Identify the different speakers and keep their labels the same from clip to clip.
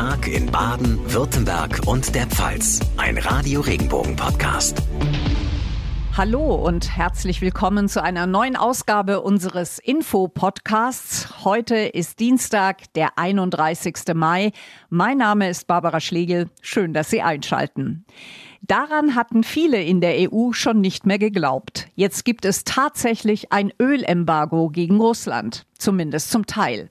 Speaker 1: Tag in Baden, Württemberg und der Pfalz. Ein Radio Regenbogen Podcast.
Speaker 2: Hallo und herzlich willkommen zu einer neuen Ausgabe unseres Info-Podcasts. Heute ist Dienstag, der 31. Mai. Mein Name ist Barbara Schlegel. Schön, dass Sie einschalten. Daran hatten viele in der EU schon nicht mehr geglaubt. Jetzt gibt es tatsächlich ein Ölembargo gegen Russland. Zumindest zum Teil.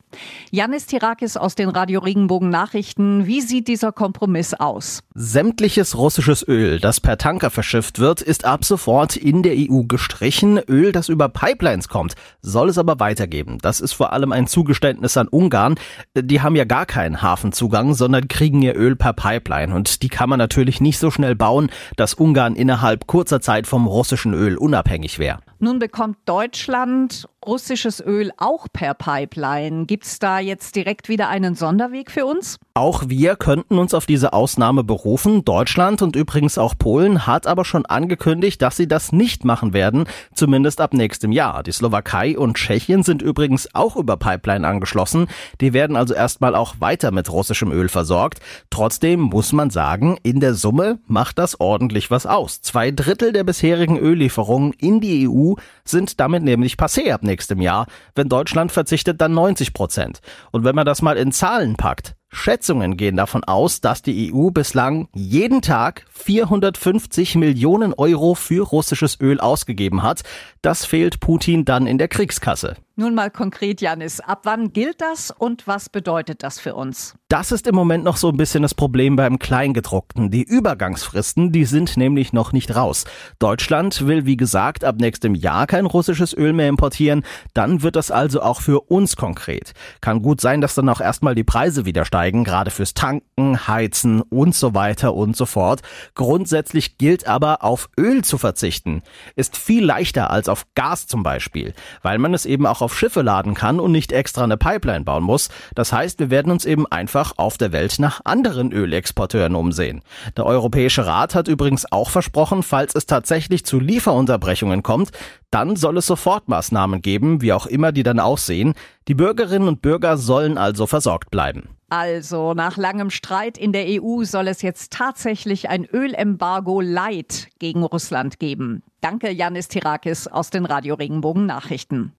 Speaker 2: Janis Tirakis aus den Radio Regenbogen Nachrichten. Wie sieht dieser Kompromiss aus?
Speaker 3: Sämtliches russisches Öl, das per Tanker verschifft wird, ist ab sofort in der EU gestrichen. Öl, das über Pipelines kommt, soll es aber weitergeben. Das ist vor allem ein Zugeständnis an Ungarn. Die haben ja gar keinen Hafenzugang, sondern kriegen ihr Öl per Pipeline. Und die kann man natürlich nicht so schnell bauen, dass Ungarn innerhalb kurzer Zeit vom russischen Öl unabhängig wäre.
Speaker 2: Nun bekommt Deutschland russisches Öl auch per Pipeline. Gibt es da jetzt direkt wieder einen Sonderweg für uns?
Speaker 3: Auch wir könnten uns auf diese Ausnahme berufen. Deutschland und übrigens auch Polen hat aber schon angekündigt, dass sie das nicht machen werden, zumindest ab nächstem Jahr. Die Slowakei und Tschechien sind übrigens auch über Pipeline angeschlossen. Die werden also erstmal auch weiter mit russischem Öl versorgt. Trotzdem muss man sagen, in der Summe macht das ordentlich was aus. Zwei Drittel der bisherigen Öllieferungen in die EU sind damit nämlich passé ab nächstem Jahr. Wenn Deutschland verzichtet, dann 90 Prozent. Und wenn man das mal in Zahlen packt, Schätzungen gehen davon aus, dass die EU bislang jeden Tag 450 Millionen Euro für russisches Öl ausgegeben hat. Das fehlt Putin dann in der Kriegskasse.
Speaker 2: Nun mal konkret, Janis, ab wann gilt das und was bedeutet das für uns?
Speaker 3: Das ist im Moment noch so ein bisschen das Problem beim Kleingedruckten. Die Übergangsfristen, die sind nämlich noch nicht raus. Deutschland will, wie gesagt, ab nächstem Jahr kein russisches Öl mehr importieren. Dann wird das also auch für uns konkret. Kann gut sein, dass dann auch erstmal die Preise wieder steigen, gerade fürs Tanken, Heizen und so weiter und so fort. Grundsätzlich gilt aber, auf Öl zu verzichten. Ist viel leichter als auf Gas zum Beispiel, weil man es eben auch auf Schiffe laden kann und nicht extra eine Pipeline bauen muss. Das heißt, wir werden uns eben einfach auf der Welt nach anderen Ölexporteuren umsehen. Der Europäische Rat hat übrigens auch versprochen, falls es tatsächlich zu Lieferunterbrechungen kommt, dann soll es Sofortmaßnahmen geben, wie auch immer die dann aussehen. Die Bürgerinnen und Bürger sollen also versorgt bleiben.
Speaker 2: Also, nach langem Streit in der EU soll es jetzt tatsächlich ein Ölembargo Light gegen Russland geben. Danke, Janis Tirakis aus den Radio Regenbogen Nachrichten.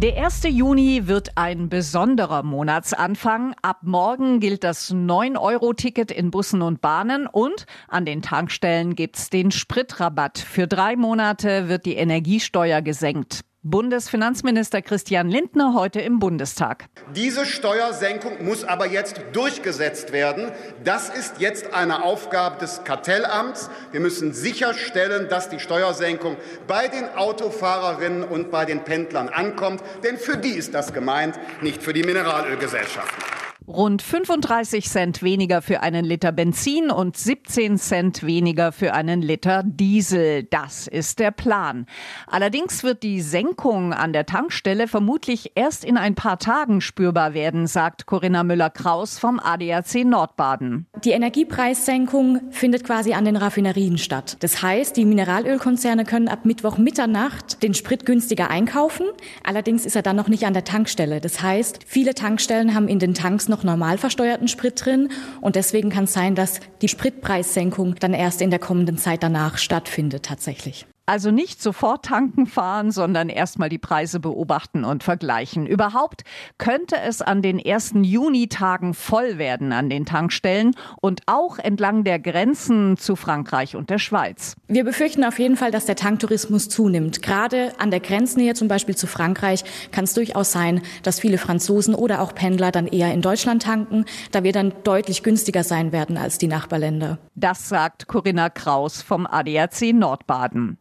Speaker 2: Der 1. Juni wird ein besonderer Monatsanfang. Ab morgen gilt das 9-Euro-Ticket in Bussen und Bahnen und an den Tankstellen gibt's den Spritrabatt. Für drei Monate wird die Energiesteuer gesenkt. Bundesfinanzminister Christian Lindner heute im Bundestag.
Speaker 4: Diese Steuersenkung muss aber jetzt durchgesetzt werden. Das ist jetzt eine Aufgabe des Kartellamts. Wir müssen sicherstellen, dass die Steuersenkung bei den Autofahrerinnen und bei den Pendlern ankommt. Denn für die ist das gemeint, nicht für die Mineralölgesellschaften.
Speaker 2: Rund 35 Cent weniger für einen Liter Benzin und 17 Cent weniger für einen Liter Diesel. Das ist der Plan. Allerdings wird die Senkung an der Tankstelle vermutlich erst in ein paar Tagen spürbar werden, sagt Corinna Müller-Kraus vom ADAC Nordbaden.
Speaker 5: Die Energiepreissenkung findet quasi an den Raffinerien statt. Das heißt, die Mineralölkonzerne können ab Mittwoch Mitternacht den Sprit günstiger einkaufen. Allerdings ist er dann noch nicht an der Tankstelle. Das heißt, viele Tankstellen haben in den Tanks noch noch normal versteuerten Sprit drin. Und deswegen kann es sein, dass die Spritpreissenkung dann erst in der kommenden Zeit danach stattfindet tatsächlich.
Speaker 2: Also nicht sofort tanken fahren, sondern erstmal die Preise beobachten und vergleichen. Überhaupt könnte es an den ersten Junitagen voll werden an den Tankstellen und auch entlang der Grenzen zu Frankreich und der Schweiz.
Speaker 5: Wir befürchten auf jeden Fall, dass der Tanktourismus zunimmt. Gerade an der Grenznähe zum Beispiel zu Frankreich kann es durchaus sein, dass viele Franzosen oder auch Pendler dann eher in Deutschland tanken, da wir dann deutlich günstiger sein werden als die Nachbarländer.
Speaker 2: Das sagt Corinna Kraus vom ADAC Nordbaden.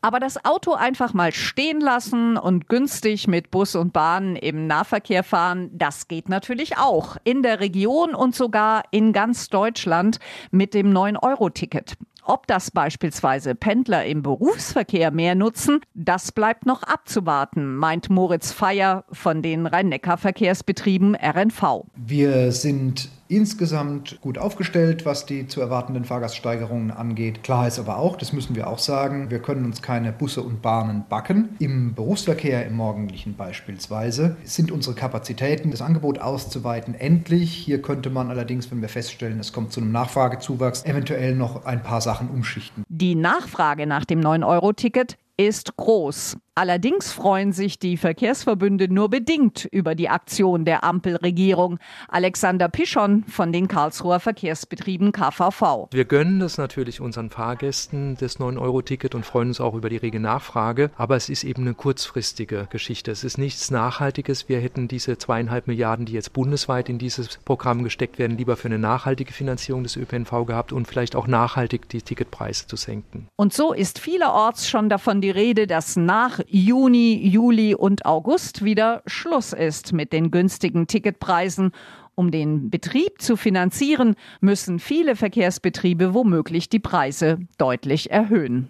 Speaker 2: Aber das Auto einfach mal stehen lassen und günstig mit Bus und Bahn im Nahverkehr fahren, das geht natürlich auch. In der Region und sogar in ganz Deutschland mit dem 9-Euro-Ticket. Ob das beispielsweise Pendler im Berufsverkehr mehr nutzen, das bleibt noch abzuwarten, meint Moritz Feier von den Rhein-Neckar-Verkehrsbetrieben RNV.
Speaker 6: Wir sind insgesamt gut aufgestellt, was die zu erwartenden Fahrgaststeigerungen angeht. Klar ist aber auch, das müssen wir auch sagen, wir können uns keine Busse und Bahnen backen. Im Berufsverkehr, im morgendlichen beispielsweise, sind unsere Kapazitäten, das Angebot auszuweiten, endlich. Hier könnte man allerdings, wenn wir feststellen, es kommt zu einem Nachfragezuwachs, eventuell noch ein paar Sachen umschichten.
Speaker 2: Die Nachfrage nach dem 9-Euro-Ticket ist groß. Allerdings freuen sich die Verkehrsverbünde nur bedingt über die Aktion der Ampelregierung. Alexander Pischon von den Karlsruher Verkehrsbetrieben KVV.
Speaker 7: Wir gönnen das natürlich unseren Fahrgästen, das 9-Euro-Ticket und freuen uns auch über die rege Nachfrage. Aber es ist eben eine kurzfristige Geschichte. Es ist nichts Nachhaltiges. Wir hätten diese zweieinhalb Milliarden, die jetzt bundesweit in dieses Programm gesteckt werden, lieber für eine nachhaltige Finanzierung des ÖPNV gehabt und vielleicht auch nachhaltig die Ticketpreise zu senken.
Speaker 2: Und so ist vielerorts schon davon die Rede, dass nach Juni, Juli und August wieder Schluss ist mit den günstigen Ticketpreisen. Um den Betrieb zu finanzieren, müssen viele Verkehrsbetriebe womöglich die Preise deutlich erhöhen.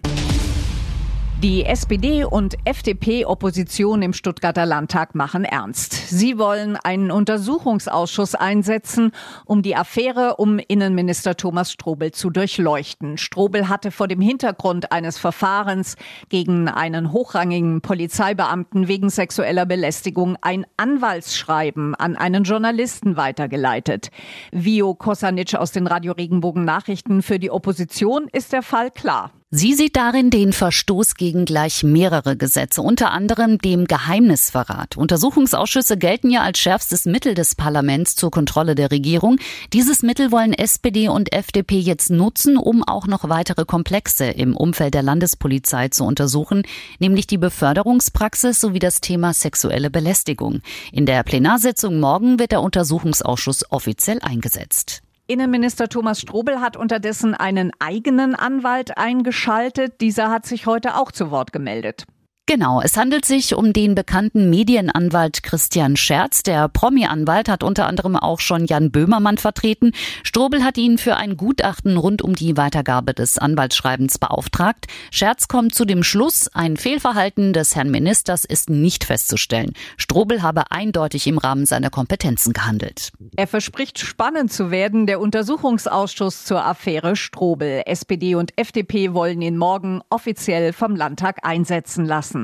Speaker 2: Die SPD und FDP-Opposition im Stuttgarter Landtag machen ernst. Sie wollen einen Untersuchungsausschuss einsetzen, um die Affäre um Innenminister Thomas Strobel zu durchleuchten. Strobel hatte vor dem Hintergrund eines Verfahrens gegen einen hochrangigen Polizeibeamten wegen sexueller Belästigung ein Anwaltsschreiben an einen Journalisten weitergeleitet. Vio Kosanic aus den Radio Regenbogen Nachrichten für die Opposition ist der Fall klar.
Speaker 8: Sie sieht darin den Verstoß gegen gleich mehrere Gesetze, unter anderem dem Geheimnisverrat. Untersuchungsausschüsse gelten ja als schärfstes Mittel des Parlaments zur Kontrolle der Regierung. Dieses Mittel wollen SPD und FDP jetzt nutzen, um auch noch weitere Komplexe im Umfeld der Landespolizei zu untersuchen, nämlich die Beförderungspraxis sowie das Thema sexuelle Belästigung. In der Plenarsitzung morgen wird der Untersuchungsausschuss offiziell eingesetzt.
Speaker 2: Innenminister Thomas Strobel hat unterdessen einen eigenen Anwalt eingeschaltet. Dieser hat sich heute auch zu Wort gemeldet.
Speaker 8: Genau, es handelt sich um den bekannten Medienanwalt Christian Scherz. Der Promi-Anwalt hat unter anderem auch schon Jan Böhmermann vertreten. Strobel hat ihn für ein Gutachten rund um die Weitergabe des Anwaltsschreibens beauftragt. Scherz kommt zu dem Schluss, ein Fehlverhalten des Herrn Ministers ist nicht festzustellen. Strobel habe eindeutig im Rahmen seiner Kompetenzen gehandelt.
Speaker 2: Er verspricht spannend zu werden, der Untersuchungsausschuss zur Affäre Strobel. SPD und FDP wollen ihn morgen offiziell vom Landtag einsetzen lassen.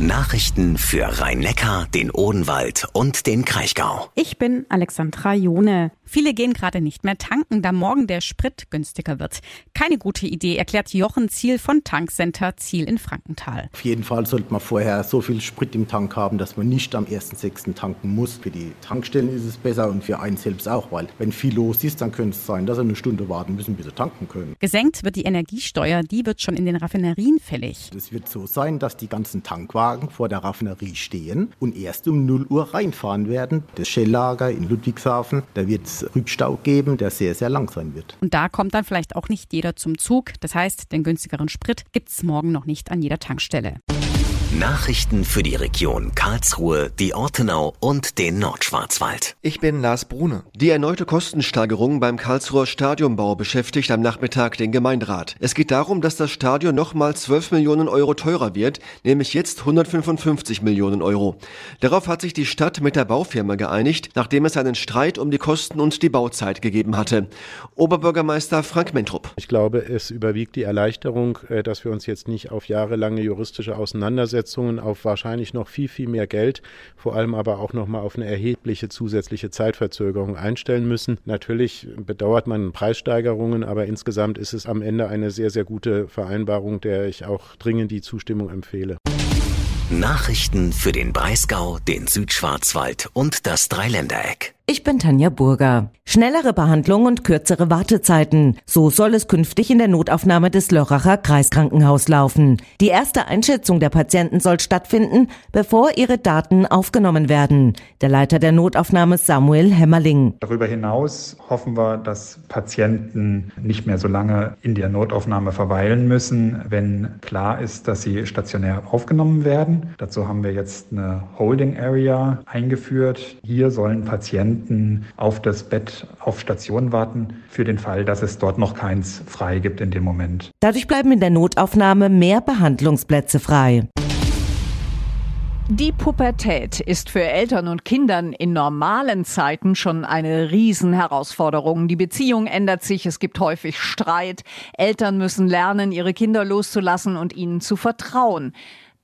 Speaker 1: Nachrichten für Rhein-Neckar, den Odenwald und den Kraichgau.
Speaker 9: Ich bin Alexandra Jone. Viele gehen gerade nicht mehr tanken, da morgen der Sprit günstiger wird. Keine gute Idee, erklärt Jochen Ziel von Tankcenter Ziel in Frankenthal.
Speaker 10: Auf jeden Fall sollte man vorher so viel Sprit im Tank haben, dass man nicht am 1.6. tanken muss. Für die Tankstellen ist es besser und für einen selbst auch, weil wenn viel los ist, dann könnte es sein, dass sie eine Stunde warten müssen, bis sie tanken können.
Speaker 9: Gesenkt wird die Energiesteuer, die wird schon in den Raffinerien fällig.
Speaker 10: Es wird so sein, dass die ganzen Tankwagen vor der Raffinerie stehen und erst um 0 Uhr reinfahren werden. Das Schelllager in Ludwigshafen, da wird es Rückstau geben, der sehr, sehr lang sein wird.
Speaker 9: Und da kommt dann vielleicht auch nicht jeder zum Zug. Das heißt, den günstigeren Sprit gibt es morgen noch nicht an jeder Tankstelle.
Speaker 1: Nachrichten für die Region Karlsruhe, die Ortenau und den Nordschwarzwald.
Speaker 11: Ich bin Lars Brune. Die erneute Kostensteigerung beim Karlsruher Stadionbau beschäftigt am Nachmittag den Gemeinderat. Es geht darum, dass das Stadion nochmal 12 Millionen Euro teurer wird, nämlich jetzt 155 Millionen Euro. Darauf hat sich die Stadt mit der Baufirma geeinigt, nachdem es einen Streit um die Kosten und die Bauzeit gegeben hatte. Oberbürgermeister Frank Mentrup.
Speaker 12: Ich glaube, es überwiegt die Erleichterung, äh, dass wir uns jetzt nicht auf jahrelange juristische Auseinandersetzungen Aussetzungen auf wahrscheinlich noch viel, viel mehr Geld, vor allem aber auch nochmal auf eine erhebliche zusätzliche Zeitverzögerung einstellen müssen. Natürlich bedauert man Preissteigerungen, aber insgesamt ist es am Ende eine sehr, sehr gute Vereinbarung, der ich auch dringend die Zustimmung empfehle.
Speaker 1: Nachrichten für den Breisgau, den Südschwarzwald und das Dreiländereck.
Speaker 13: Ich bin Tanja Burger. Schnellere Behandlung und kürzere Wartezeiten. So soll es künftig in der Notaufnahme des Lörracher Kreiskrankenhaus laufen. Die erste Einschätzung der Patienten soll stattfinden, bevor ihre Daten aufgenommen werden. Der Leiter der Notaufnahme Samuel Hämmerling.
Speaker 14: Darüber hinaus hoffen wir, dass Patienten nicht mehr so lange in der Notaufnahme verweilen müssen, wenn klar ist, dass sie stationär aufgenommen werden. Dazu haben wir jetzt eine Holding Area eingeführt. Hier sollen Patienten Patienten auf das Bett auf Station warten, für den Fall, dass es dort noch keins frei gibt in dem Moment.
Speaker 13: Dadurch bleiben in der Notaufnahme mehr Behandlungsplätze frei.
Speaker 2: Die Pubertät ist für Eltern und Kindern in normalen Zeiten schon eine Riesenherausforderung. Die Beziehung ändert sich, es gibt häufig Streit. Eltern müssen lernen, ihre Kinder loszulassen und ihnen zu vertrauen.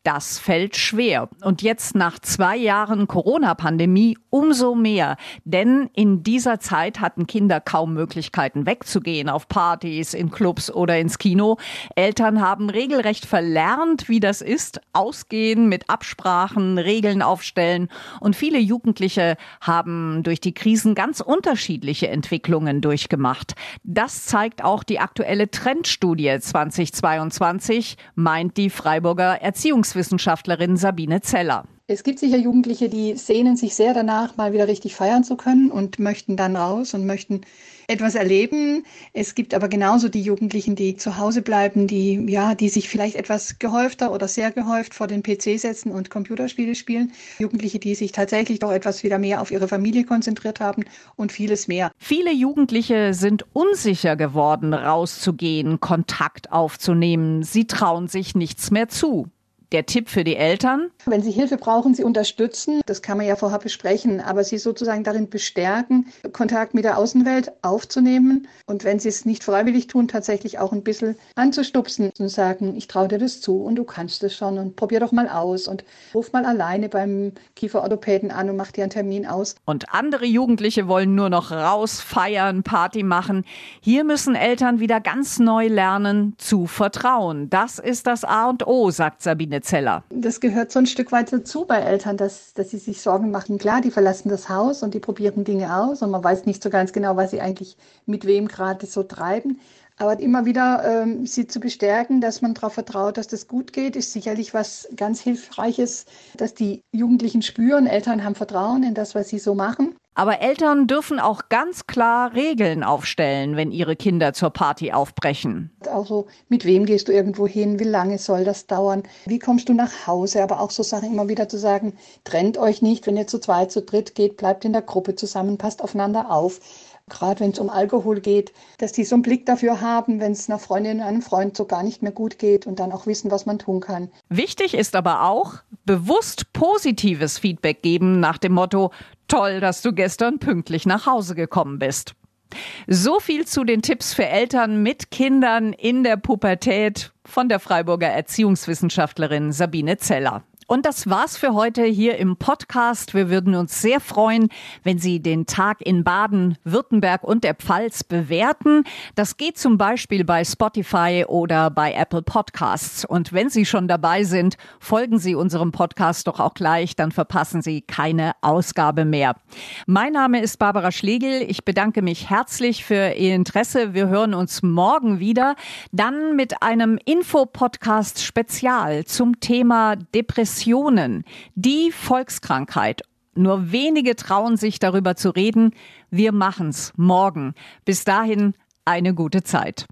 Speaker 2: Das fällt schwer. Und jetzt nach zwei Jahren Corona-Pandemie umso mehr. Denn in dieser Zeit hatten Kinder kaum Möglichkeiten wegzugehen auf Partys, in Clubs oder ins Kino. Eltern haben regelrecht verlernt, wie das ist. Ausgehen mit Absprachen, Regeln aufstellen. Und viele Jugendliche haben durch die Krisen ganz unterschiedliche Entwicklungen durchgemacht. Das zeigt auch die aktuelle Trendstudie 2022, meint die Freiburger Erziehungs Erziehungswissenschaftlerin Sabine Zeller.
Speaker 15: Es gibt sicher Jugendliche, die sehnen sich sehr danach, mal wieder richtig feiern zu können und möchten dann raus und möchten etwas erleben. Es gibt aber genauso die Jugendlichen, die zu Hause bleiben, die, ja, die sich vielleicht etwas gehäufter oder sehr gehäuft vor den PC setzen und Computerspiele spielen. Jugendliche, die sich tatsächlich doch etwas wieder mehr auf ihre Familie konzentriert haben und vieles mehr.
Speaker 2: Viele Jugendliche sind unsicher geworden, rauszugehen, Kontakt aufzunehmen. Sie trauen sich nichts mehr zu. Der Tipp für die Eltern?
Speaker 15: Wenn Sie Hilfe brauchen, Sie unterstützen. Das kann man ja vorher besprechen, aber Sie sozusagen darin bestärken, Kontakt mit der Außenwelt aufzunehmen. Und wenn Sie es nicht freiwillig tun, tatsächlich auch ein bisschen anzustupsen und sagen, ich traue dir das zu und du kannst es schon und probier doch mal aus und ruf mal alleine beim Kieferorthopäden an und mach dir einen Termin aus.
Speaker 2: Und andere Jugendliche wollen nur noch raus, feiern, Party machen. Hier müssen Eltern wieder ganz neu lernen, zu vertrauen. Das ist das A und O, sagt Zeller.
Speaker 15: Das gehört so ein Stück weit dazu bei Eltern, dass, dass sie sich Sorgen machen. Klar, die verlassen das Haus und die probieren Dinge aus und man weiß nicht so ganz genau, was sie eigentlich mit wem gerade so treiben. Aber immer wieder ähm, sie zu bestärken, dass man darauf vertraut, dass das gut geht, ist sicherlich was ganz Hilfreiches, dass die Jugendlichen spüren, Eltern haben Vertrauen in das, was sie so machen.
Speaker 2: Aber Eltern dürfen auch ganz klar Regeln aufstellen, wenn ihre Kinder zur Party aufbrechen.
Speaker 15: Also mit wem gehst du irgendwo hin? Wie lange soll das dauern? Wie kommst du nach Hause? Aber auch so Sachen immer wieder zu sagen, trennt euch nicht, wenn ihr zu zweit, zu dritt geht, bleibt in der Gruppe zusammen, passt aufeinander auf gerade wenn es um Alkohol geht, dass die so einen Blick dafür haben, wenn es einer Freundin, einem Freund so gar nicht mehr gut geht und dann auch wissen, was man tun kann.
Speaker 2: Wichtig ist aber auch, bewusst positives Feedback geben nach dem Motto, toll, dass du gestern pünktlich nach Hause gekommen bist. So viel zu den Tipps für Eltern mit Kindern in der Pubertät von der Freiburger Erziehungswissenschaftlerin Sabine Zeller. Und das war's für heute hier im Podcast. Wir würden uns sehr freuen, wenn Sie den Tag in Baden, Württemberg und der Pfalz bewerten. Das geht zum Beispiel bei Spotify oder bei Apple Podcasts. Und wenn Sie schon dabei sind, folgen Sie unserem Podcast doch auch gleich, dann verpassen Sie keine Ausgabe mehr. Mein Name ist Barbara Schlegel. Ich bedanke mich herzlich für Ihr Interesse. Wir hören uns morgen wieder, dann mit einem Infopodcast Spezial zum Thema Depression Depressionen, die Volkskrankheit. Nur wenige trauen sich darüber zu reden. Wir machen's morgen. Bis dahin eine gute Zeit.